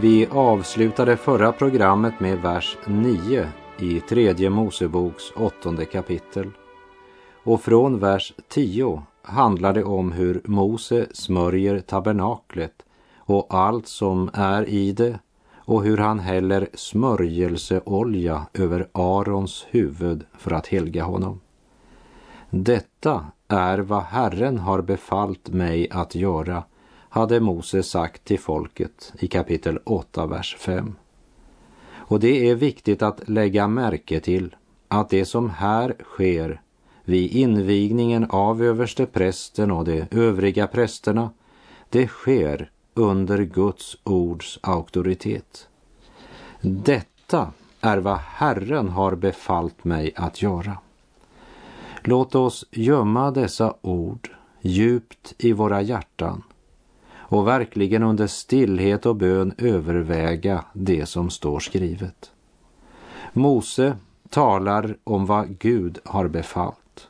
Vi avslutade förra programmet med vers 9 i tredje Moseboks åttonde kapitel. Och från vers 10 handlar det om hur Mose smörjer tabernaklet och allt som är i det och hur han häller smörjelseolja över Arons huvud för att helga honom. Detta är vad Herren har befallt mig att göra, hade Mose sagt till folket i kapitel 8, vers 5. Och det är viktigt att lägga märke till att det som här sker vid invigningen av översteprästen och de övriga prästerna, det sker under Guds ords auktoritet. Detta är vad Herren har befallt mig att göra. Låt oss gömma dessa ord djupt i våra hjärtan och verkligen under stillhet och bön överväga det som står skrivet. Mose talar om vad Gud har befallt,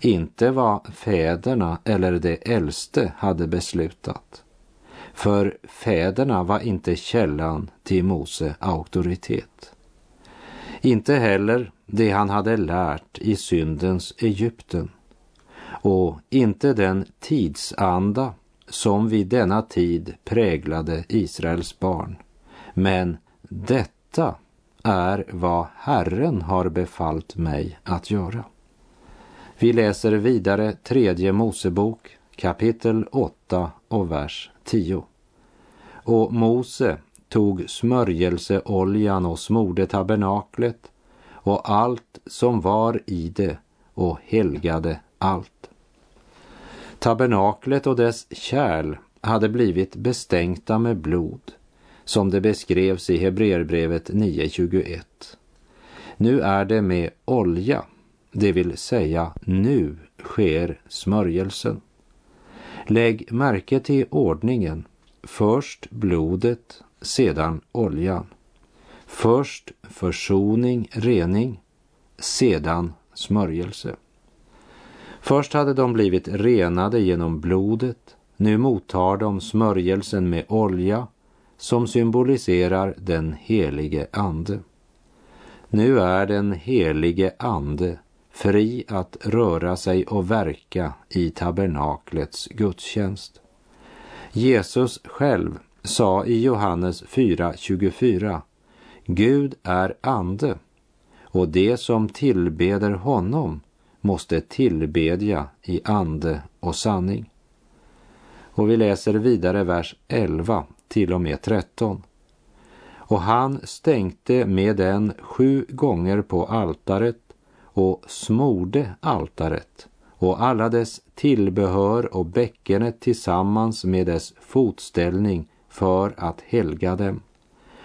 inte vad fäderna eller de äldste hade beslutat. För fäderna var inte källan till Mose auktoritet. Inte heller det han hade lärt i syndens Egypten och inte den tidsanda som vid denna tid präglade Israels barn. Men detta är vad Herren har befallt mig att göra. Vi läser vidare tredje Mosebok kapitel 8 och vers 10. Och Mose tog smörjelseoljan och smorde tabernaklet och allt som var i det och helgade allt. Tabernaklet och dess kärl hade blivit bestänkta med blod, som det beskrevs i Hebreerbrevet 9.21. Nu är det med olja, det vill säga nu sker smörjelsen. Lägg märke till ordningen. Först blodet, sedan oljan. Först försoning, rening, sedan smörjelse. Först hade de blivit renade genom blodet, nu mottar de smörjelsen med olja som symboliserar den helige Ande. Nu är den helige Ande fri att röra sig och verka i tabernaklets gudstjänst. Jesus själv sa i Johannes 4.24 Gud är ande och det som tillbeder honom måste tillbedja i ande och sanning. Och vi läser vidare vers 11 till och med 13. Och han stänkte med den sju gånger på altaret och smorde altaret och alla dess tillbehör och bäckenet tillsammans med dess fotställning för att helga dem.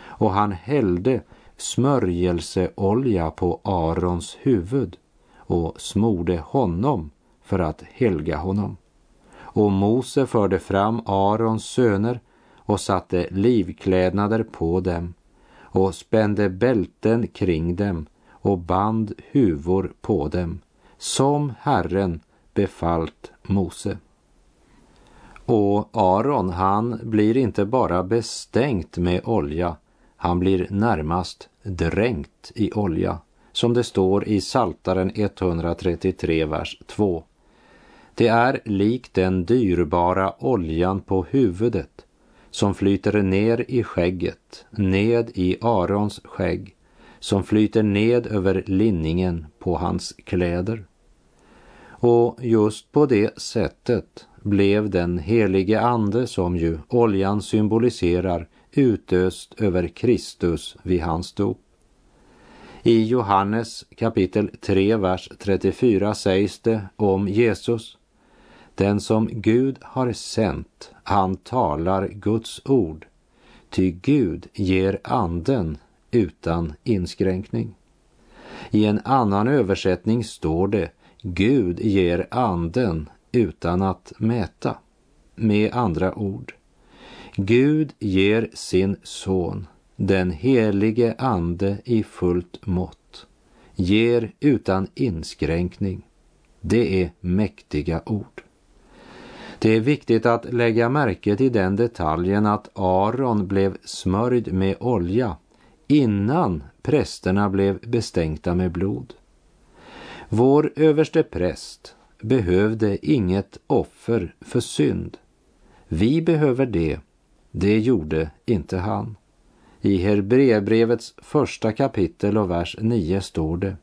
Och han hällde smörjelseolja på Arons huvud och smorde honom för att helga honom. Och Mose förde fram Arons söner och satte livklädnader på dem och spände bälten kring dem och band huvor på dem, som Herren befallt Mose. Och Aron, han blir inte bara bestänkt med olja, han blir närmast dränkt i olja som det står i Saltaren 133, vers 2. Det är likt den dyrbara oljan på huvudet som flyter ner i skägget, ned i Arons skägg, som flyter ned över linningen på hans kläder. Och just på det sättet blev den helige ande som ju oljan symboliserar utöst över Kristus vid hans dop. I Johannes kapitel 3, vers 34 sägs det om Jesus. Den som Gud har sänt, han talar Guds ord. Ty Gud ger anden utan inskränkning. I en annan översättning står det Gud ger anden utan att mäta. Med andra ord, Gud ger sin son, den helige ande i fullt mått, ger utan inskränkning. Det är mäktiga ord. Det är viktigt att lägga märke till den detaljen att Aron blev smörjd med olja innan prästerna blev bestänkta med blod. Vår överste präst behövde inget offer för synd. Vi behöver det, det gjorde inte han. I Hebreerbrevets första kapitel och vers 9 står det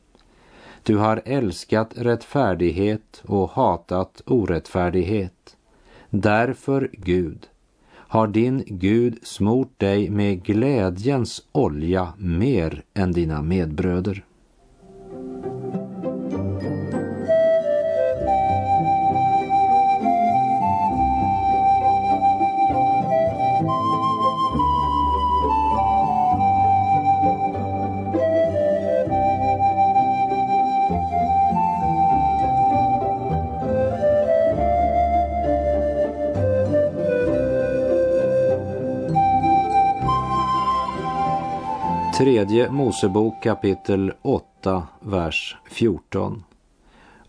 Du har älskat rättfärdighet och hatat orättfärdighet. Därför, Gud, har din Gud smort dig med glädjens olja mer än dina medbröder. Tredje Mosebok kapitel 8, vers 14.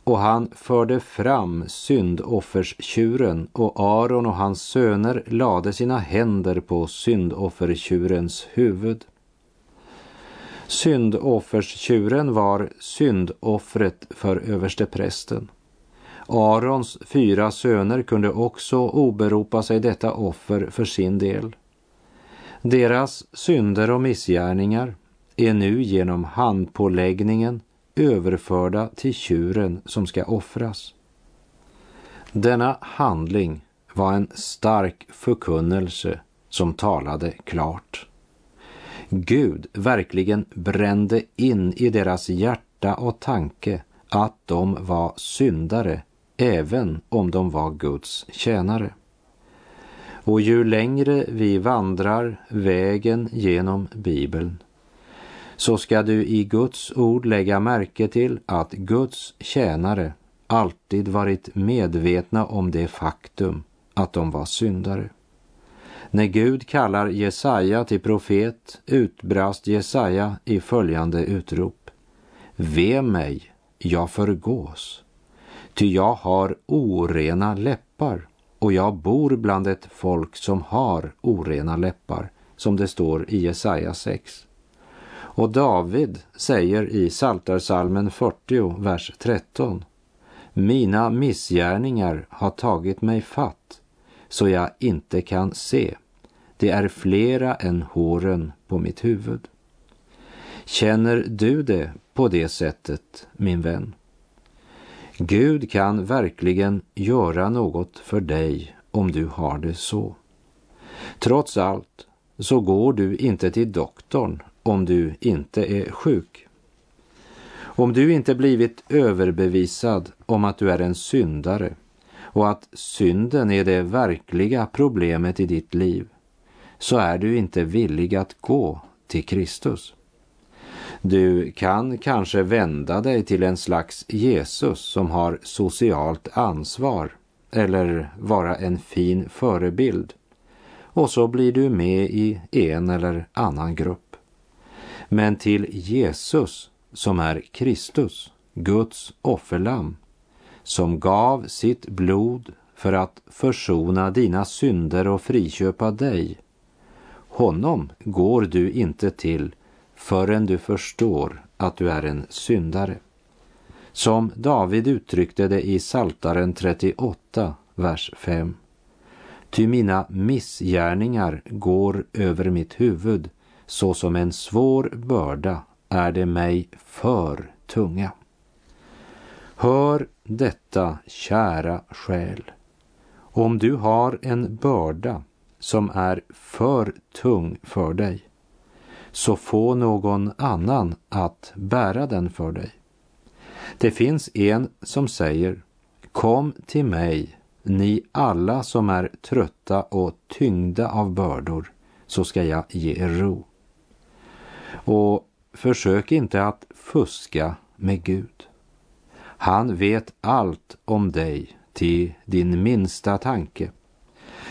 Och han förde fram syndofferstjuren och Aron och hans söner lade sina händer på syndoffertjurens huvud. Syndofferstjuren var syndoffret för översteprästen. Arons fyra söner kunde också oberopa sig detta offer för sin del. Deras synder och missgärningar är nu genom handpåläggningen överförda till tjuren som ska offras. Denna handling var en stark förkunnelse som talade klart. Gud verkligen brände in i deras hjärta och tanke att de var syndare även om de var Guds tjänare. Och ju längre vi vandrar vägen genom Bibeln så ska du i Guds ord lägga märke till att Guds tjänare alltid varit medvetna om det faktum att de var syndare. När Gud kallar Jesaja till profet utbrast Jesaja i följande utrop. Ve mig, jag förgås, ty jag har orena läppar och jag bor bland ett folk som har orena läppar, som det står i Jesaja 6. Och David säger i Saltarsalmen 40, vers 13. Mina missgärningar har tagit mig fatt, så jag inte kan se. Det är flera än håren på mitt huvud. Känner du det på det sättet, min vän? Gud kan verkligen göra något för dig om du har det så. Trots allt så går du inte till doktorn om du inte är sjuk. Om du inte blivit överbevisad om att du är en syndare och att synden är det verkliga problemet i ditt liv så är du inte villig att gå till Kristus. Du kan kanske vända dig till en slags Jesus som har socialt ansvar eller vara en fin förebild. Och så blir du med i en eller annan grupp. Men till Jesus som är Kristus, Guds offerlamm, som gav sitt blod för att försona dina synder och friköpa dig. Honom går du inte till förrän du förstår att du är en syndare. Som David uttryckte det i Saltaren 38, vers 5. Ty mina missgärningar går över mitt huvud, så som en svår börda är det mig för tunga. Hör detta, kära själ. Om du har en börda som är för tung för dig, så få någon annan att bära den för dig. Det finns en som säger Kom till mig, ni alla som är trötta och tyngda av bördor, så ska jag ge er ro. Och försök inte att fuska med Gud. Han vet allt om dig till din minsta tanke.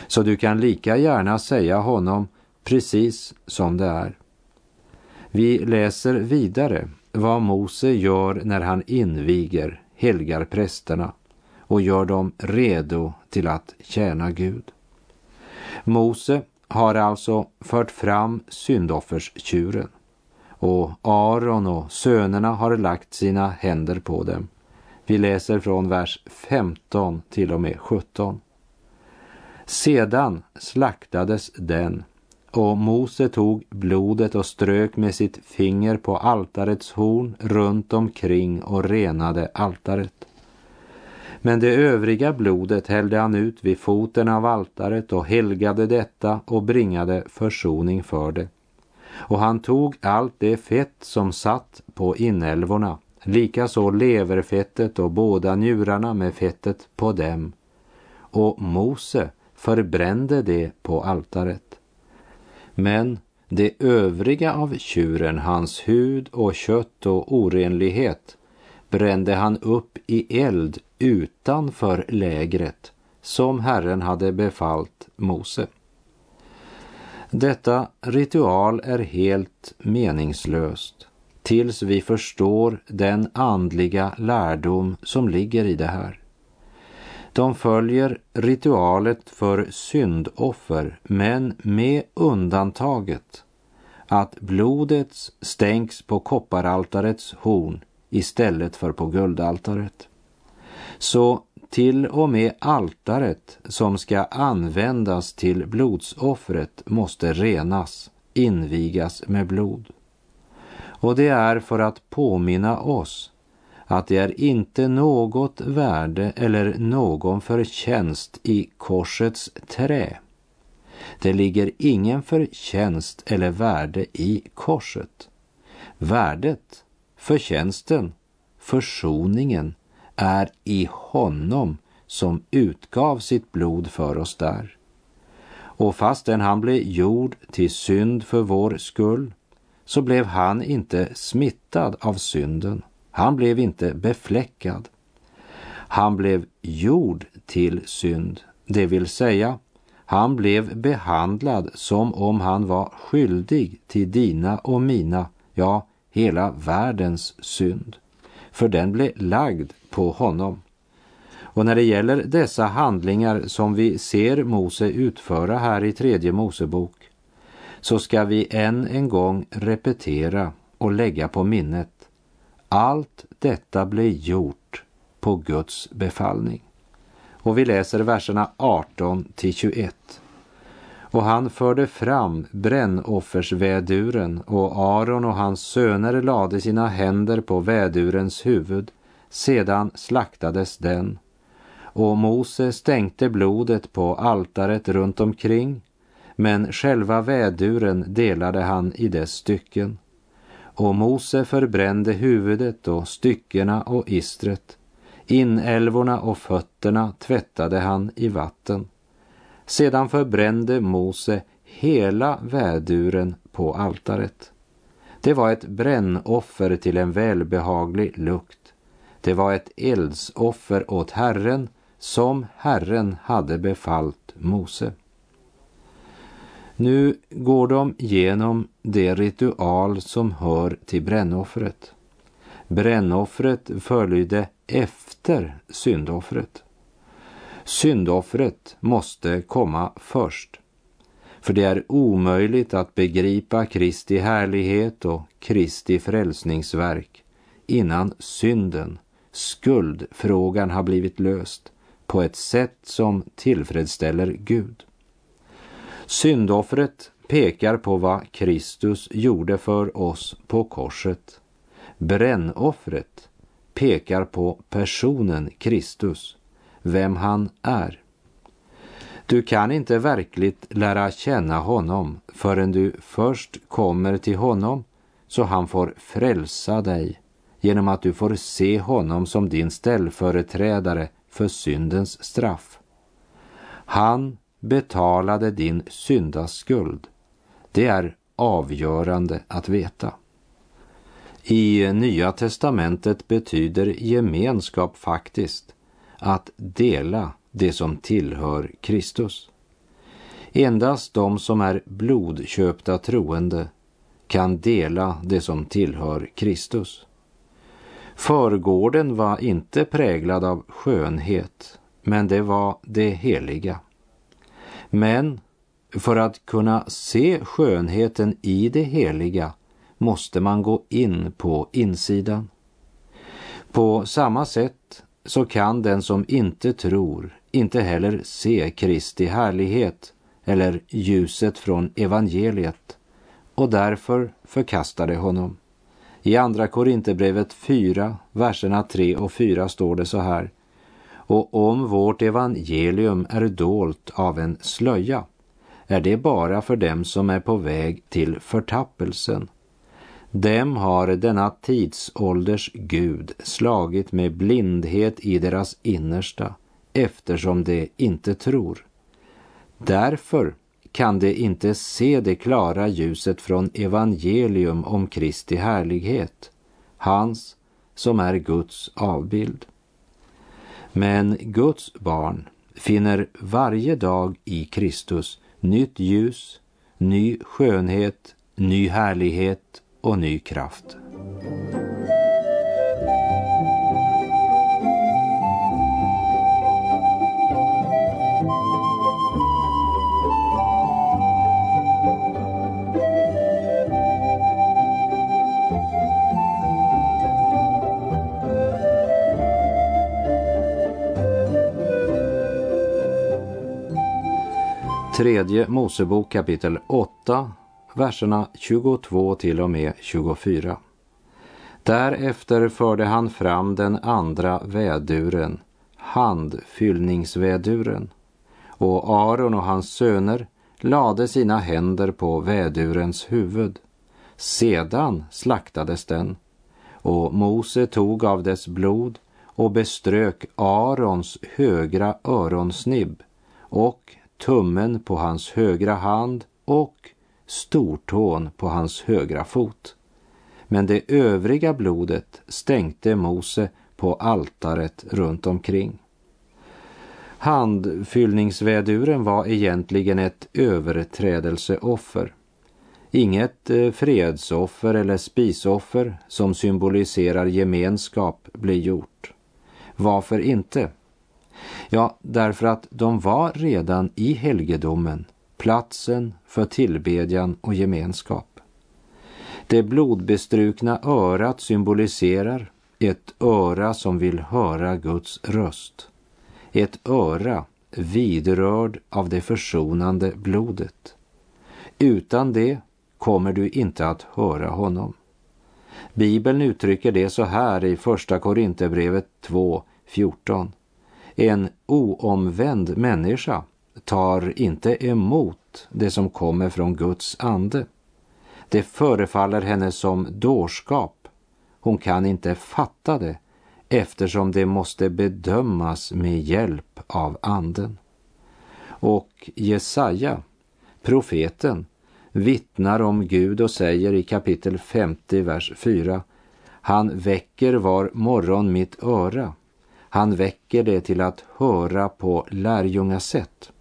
Så du kan lika gärna säga honom precis som det är. Vi läser vidare vad Mose gör när han inviger, helgar prästerna och gör dem redo till att tjäna Gud. Mose har alltså fört fram syndofferstjuren och Aron och sönerna har lagt sina händer på dem. Vi läser från vers 15 till och med 17. Sedan slaktades den och Mose tog blodet och strök med sitt finger på altarets horn runt omkring och renade altaret. Men det övriga blodet hällde han ut vid foten av altaret och helgade detta och bringade försoning för det. Och han tog allt det fett som satt på inälvorna, likaså leverfettet och båda njurarna med fettet på dem. Och Mose förbrände det på altaret. Men det övriga av tjuren, hans hud och kött och orenlighet, brände han upp i eld utanför lägret som Herren hade befallt Mose. Detta ritual är helt meningslöst tills vi förstår den andliga lärdom som ligger i det här. De följer ritualet för syndoffer, men med undantaget att blodet stänks på kopparaltarets horn istället för på guldaltaret. Så till och med altaret som ska användas till blodsoffret måste renas, invigas med blod. Och det är för att påminna oss att det är inte något värde eller någon förtjänst i korsets trä. Det ligger ingen förtjänst eller värde i korset. Värdet, förtjänsten, försoningen är i honom som utgav sitt blod för oss där. Och fastän han blev gjord till synd för vår skull så blev han inte smittad av synden. Han blev inte befläckad. Han blev gjord till synd, det vill säga han blev behandlad som om han var skyldig till dina och mina, ja, hela världens synd. För den blev lagd på honom. Och när det gäller dessa handlingar som vi ser Mose utföra här i tredje Mosebok så ska vi än en gång repetera och lägga på minnet. Allt detta blev gjort på Guds befallning. Och vi läser verserna 18 till 21. Och han förde fram brännoffersväduren och Aron och hans söner lade sina händer på vädurens huvud. Sedan slaktades den. Och Mose stänkte blodet på altaret runt omkring men själva väduren delade han i dess stycken. Och Mose förbrände huvudet och styckena och istret. Inälvorna och fötterna tvättade han i vatten. Sedan förbrände Mose hela väduren på altaret. Det var ett brännoffer till en välbehaglig lukt. Det var ett eldsoffer åt Herren som Herren hade befallt Mose. Nu går de genom det ritual som hör till brännoffret. Brännoffret följde efter syndoffret. Syndoffret måste komma först. För det är omöjligt att begripa Kristi härlighet och Kristi frälsningsverk innan synden, skuldfrågan har blivit löst på ett sätt som tillfredsställer Gud. Syndoffret pekar på vad Kristus gjorde för oss på korset. Brännoffret pekar på personen Kristus, vem han är. Du kan inte verkligt lära känna honom förrän du först kommer till honom så han får frälsa dig genom att du får se honom som din ställföreträdare för syndens straff. Han betalade din syndaskuld. Det är avgörande att veta. I Nya testamentet betyder gemenskap faktiskt att dela det som tillhör Kristus. Endast de som är blodköpta troende kan dela det som tillhör Kristus. Förgården var inte präglad av skönhet, men det var det heliga. Men för att kunna se skönheten i det heliga måste man gå in på insidan. På samma sätt så kan den som inte tror inte heller se Kristi härlighet eller ljuset från evangeliet och därför förkastade honom. I Andra Korinthierbrevet 4, verserna 3 och 4 står det så här. Och om vårt evangelium är dolt av en slöja är det bara för dem som är på väg till förtappelsen. Dem har denna tidsålders Gud slagit med blindhet i deras innersta eftersom de inte tror. Därför kan de inte se det klara ljuset från evangelium om Kristi härlighet, hans som är Guds avbild. Men Guds barn finner varje dag i Kristus nytt ljus, ny skönhet, ny härlighet och ny kraft. Tredje Mosebok kapitel 8, verserna 22 till och med 24. Därefter förde han fram den andra väduren, handfyllningsväduren, och Aron och hans söner lade sina händer på vädurens huvud. Sedan slaktades den, och Mose tog av dess blod och beströk Arons högra öronsnibb och tummen på hans högra hand och stortån på hans högra fot. Men det övriga blodet stänkte Mose på altaret runt omkring. Handfyllningsväduren var egentligen ett överträdelseoffer. Inget eh, fredsoffer eller spisoffer som symboliserar gemenskap blir gjort. Varför inte? Ja, därför att de var redan i helgedomen, platsen för tillbedjan och gemenskap. Det blodbestrukna örat symboliserar ett öra som vill höra Guds röst. Ett öra vidrörd av det försonande blodet. Utan det kommer du inte att höra honom. Bibeln uttrycker det så här i Första Korinthierbrevet 2.14. En oomvänd människa tar inte emot det som kommer från Guds ande. Det förefaller henne som dårskap. Hon kan inte fatta det eftersom det måste bedömas med hjälp av anden. Och Jesaja, profeten, vittnar om Gud och säger i kapitel 50, vers 4 Han väcker var morgon mitt öra han väcker det till att höra på lärjungasätt.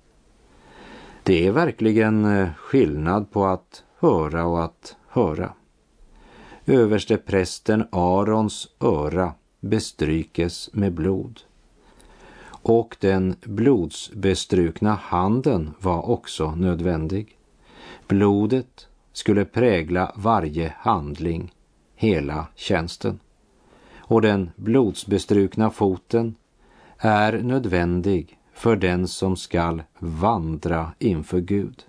Det är verkligen eh, skillnad på att höra och att höra. Överste prästen Arons öra bestrykes med blod. Och den blodsbestrukna handen var också nödvändig. Blodet skulle prägla varje handling, hela tjänsten och den blodsbestrukna foten är nödvändig för den som skall vandra inför Gud.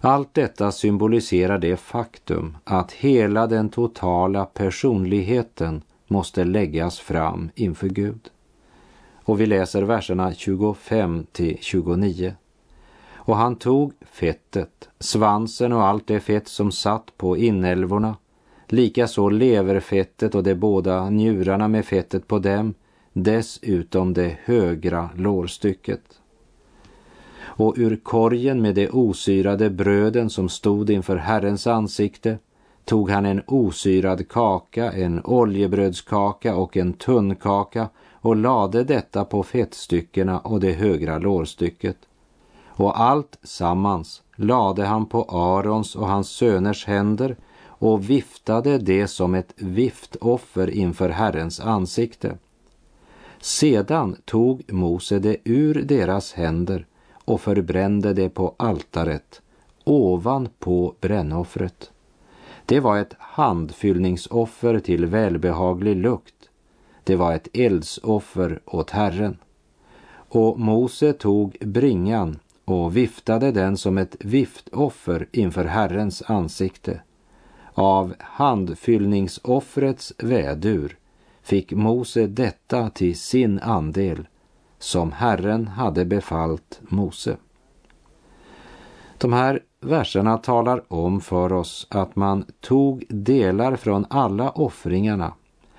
Allt detta symboliserar det faktum att hela den totala personligheten måste läggas fram inför Gud. Och vi läser verserna 25 till 29. Och han tog fettet, svansen och allt det fett som satt på inälvorna, likaså leverfettet och de båda njurarna med fettet på dem, dessutom det högra lårstycket. Och ur korgen med de osyrade bröden som stod inför Herrens ansikte tog han en osyrad kaka, en oljebrödskaka och en tunnkaka och lade detta på fettstyckena och det högra lårstycket. Och allt sammans lade han på Arons och hans söners händer och viftade det som ett viftoffer inför Herrens ansikte. Sedan tog Mose det ur deras händer och förbrände det på altaret ovanpå brännoffret. Det var ett handfyllningsoffer till välbehaglig lukt. Det var ett eldsoffer åt Herren. Och Mose tog bringan och viftade den som ett viftoffer inför Herrens ansikte. Av handfyllningsoffrets vädur fick Mose detta till sin andel som Herren hade befallt Mose. De här verserna talar om för oss att man tog delar från alla offringarna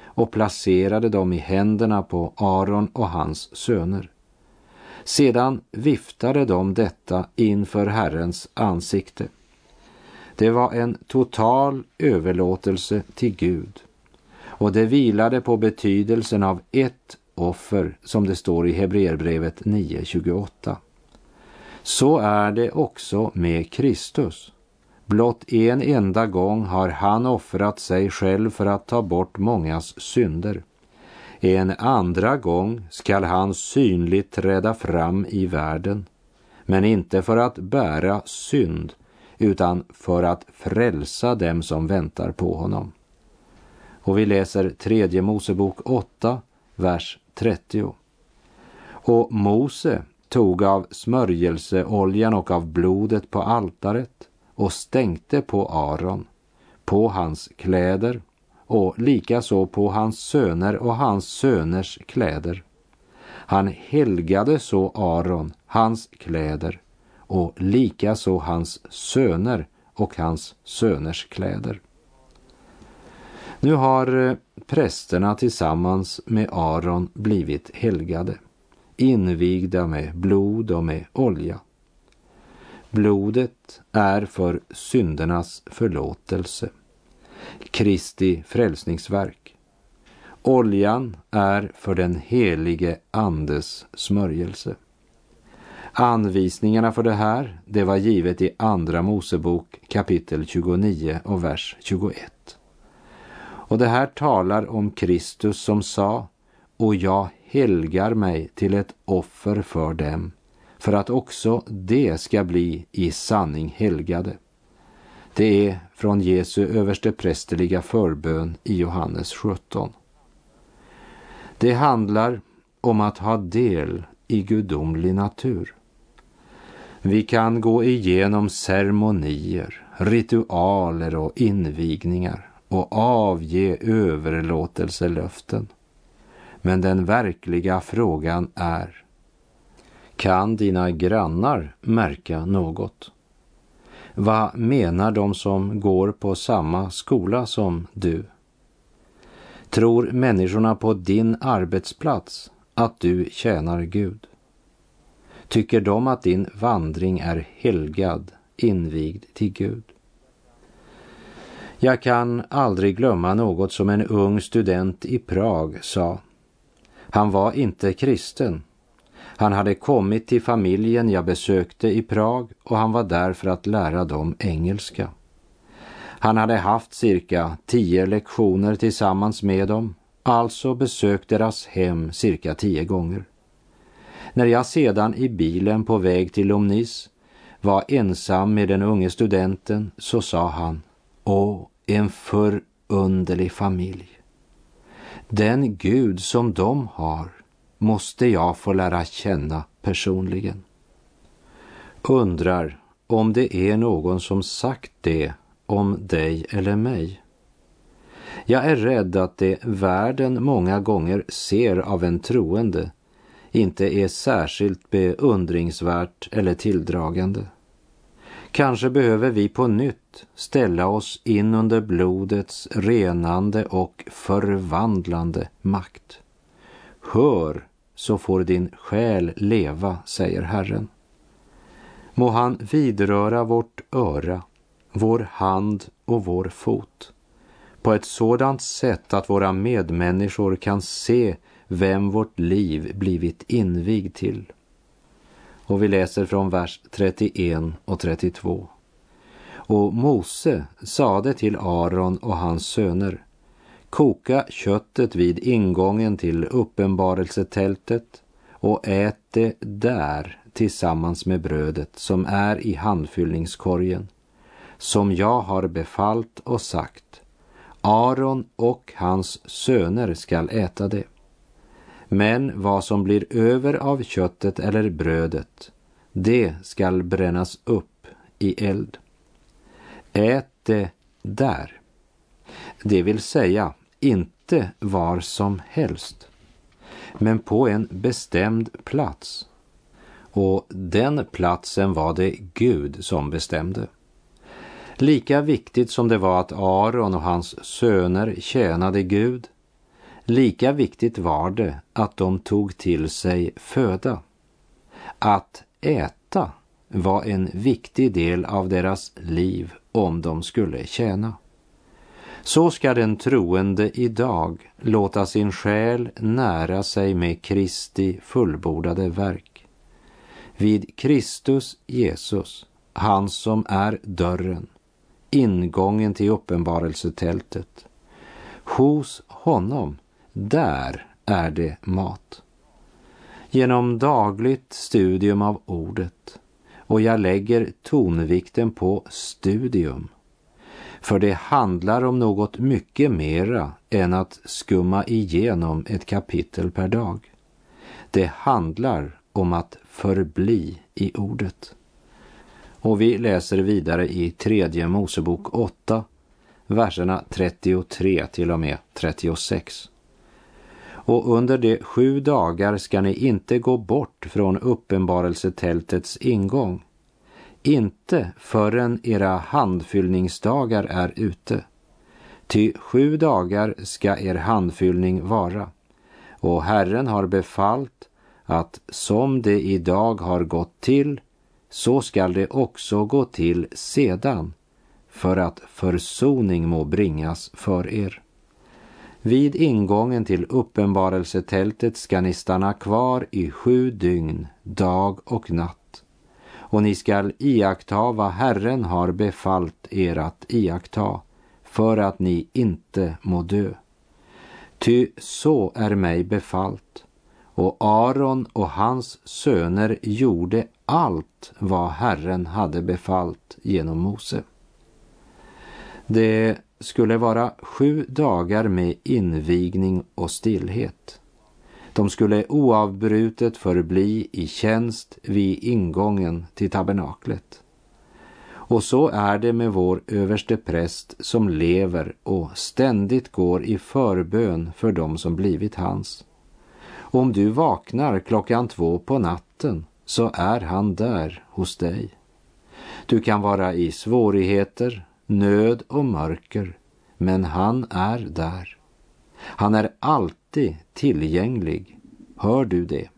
och placerade dem i händerna på Aron och hans söner. Sedan viftade de detta inför Herrens ansikte. Det var en total överlåtelse till Gud och det vilade på betydelsen av ett offer som det står i Hebreerbrevet 9.28. Så är det också med Kristus. Blott en enda gång har han offrat sig själv för att ta bort mångas synder. En andra gång skall han synligt träda fram i världen, men inte för att bära synd, utan för att frälsa dem som väntar på honom. Och vi läser tredje Mosebok 8, vers 30. Och Mose tog av smörjelseoljan och av blodet på altaret och stänkte på Aron, på hans kläder och likaså på hans söner och hans söners kläder. Han helgade så Aron, hans kläder och likaså hans söner och hans söners kläder. Nu har eh, prästerna tillsammans med Aron blivit helgade, invigda med blod och med olja. Blodet är för syndernas förlåtelse, Kristi frälsningsverk. Oljan är för den helige Andes smörjelse. Anvisningarna för det här, det var givet i Andra Mosebok kapitel 29 och vers 21. Och det här talar om Kristus som sa, och jag helgar mig till ett offer för dem, för att också det ska bli i sanning helgade. Det är från Jesu översteprästerliga förbön i Johannes 17. Det handlar om att ha del i gudomlig natur. Vi kan gå igenom ceremonier, ritualer och invigningar och avge överlåtelselöften. Men den verkliga frågan är, kan dina grannar märka något? Vad menar de som går på samma skola som du? Tror människorna på din arbetsplats att du tjänar Gud? Tycker de att din vandring är helgad, invigd till Gud? Jag kan aldrig glömma något som en ung student i Prag sa. Han var inte kristen. Han hade kommit till familjen jag besökte i Prag och han var där för att lära dem engelska. Han hade haft cirka tio lektioner tillsammans med dem, alltså besökt deras hem cirka tio gånger. När jag sedan i bilen på väg till Lomnis var ensam med den unge studenten så sa han Åh, en förunderlig familj. Den Gud som de har måste jag få lära känna personligen. Undrar om det är någon som sagt det om dig eller mig. Jag är rädd att det världen många gånger ser av en troende inte är särskilt beundringsvärt eller tilldragande. Kanske behöver vi på nytt ställa oss in under blodets renande och förvandlande makt. Hör, så får din själ leva, säger Herren. Må han vidröra vårt öra, vår hand och vår fot på ett sådant sätt att våra medmänniskor kan se vem vårt liv blivit invigd till. Och vi läser från vers 31 och 32. Och Mose sade till Aron och hans söner, koka köttet vid ingången till uppenbarelsetältet och ät det där tillsammans med brödet som är i handfyllningskorgen, som jag har befallt och sagt, Aron och hans söner skall äta det. Men vad som blir över av köttet eller brödet, det skall brännas upp i eld. Ät det där. Det vill säga inte var som helst, men på en bestämd plats. Och den platsen var det Gud som bestämde. Lika viktigt som det var att Aron och hans söner tjänade Gud, lika viktigt var det att de tog till sig föda. Att äta var en viktig del av deras liv om de skulle tjäna. Så ska den troende idag låta sin själ nära sig med Kristi fullbordade verk. Vid Kristus Jesus, han som är dörren, ingången till uppenbarelsetältet. Hos honom, där är det mat. Genom dagligt studium av ordet och jag lägger tonvikten på studium. För det handlar om något mycket mera än att skumma igenom ett kapitel per dag. Det handlar om att förbli i ordet. Och vi läser vidare i tredje Mosebok 8, verserna 33 till och med 36. Och under de sju dagar ska ni inte gå bort från uppenbarelsetältets ingång, inte förrän era handfyllningsdagar är ute. Ty sju dagar ska er handfyllning vara, och Herren har befallt att som det idag har gått till så skall det också gå till sedan för att försoning må bringas för er. Vid ingången till uppenbarelsetältet ska ni stanna kvar i sju dygn, dag och natt. Och ni skall iaktta vad Herren har befallt er att iaktta, för att ni inte må dö. Ty så är mig befallt. Och Aron och hans söner gjorde allt vad Herren hade befallt genom Mose. Det skulle vara sju dagar med invigning och stillhet. De skulle oavbrutet förbli i tjänst vid ingången till tabernaklet. Och så är det med vår överste präst som lever och ständigt går i förbön för dem som blivit hans. Om du vaknar klockan två på natten så är han där hos dig. Du kan vara i svårigheter, nöd och mörker, men han är där. Han är alltid tillgänglig. Hör du det?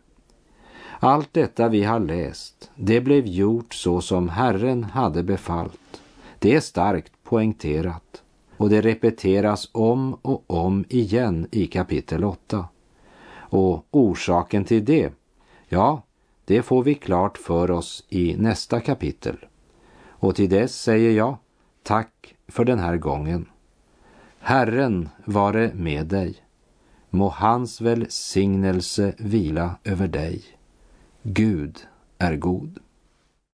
Allt detta vi har läst, det blev gjort så som Herren hade befallt. Det är starkt poängterat och det repeteras om och om igen i kapitel 8. Och orsaken till det, ja, det får vi klart för oss i nästa kapitel. Och till dess säger jag tack för den här gången. Herren vare med dig. Må hans välsignelse vila över dig. Gud är god.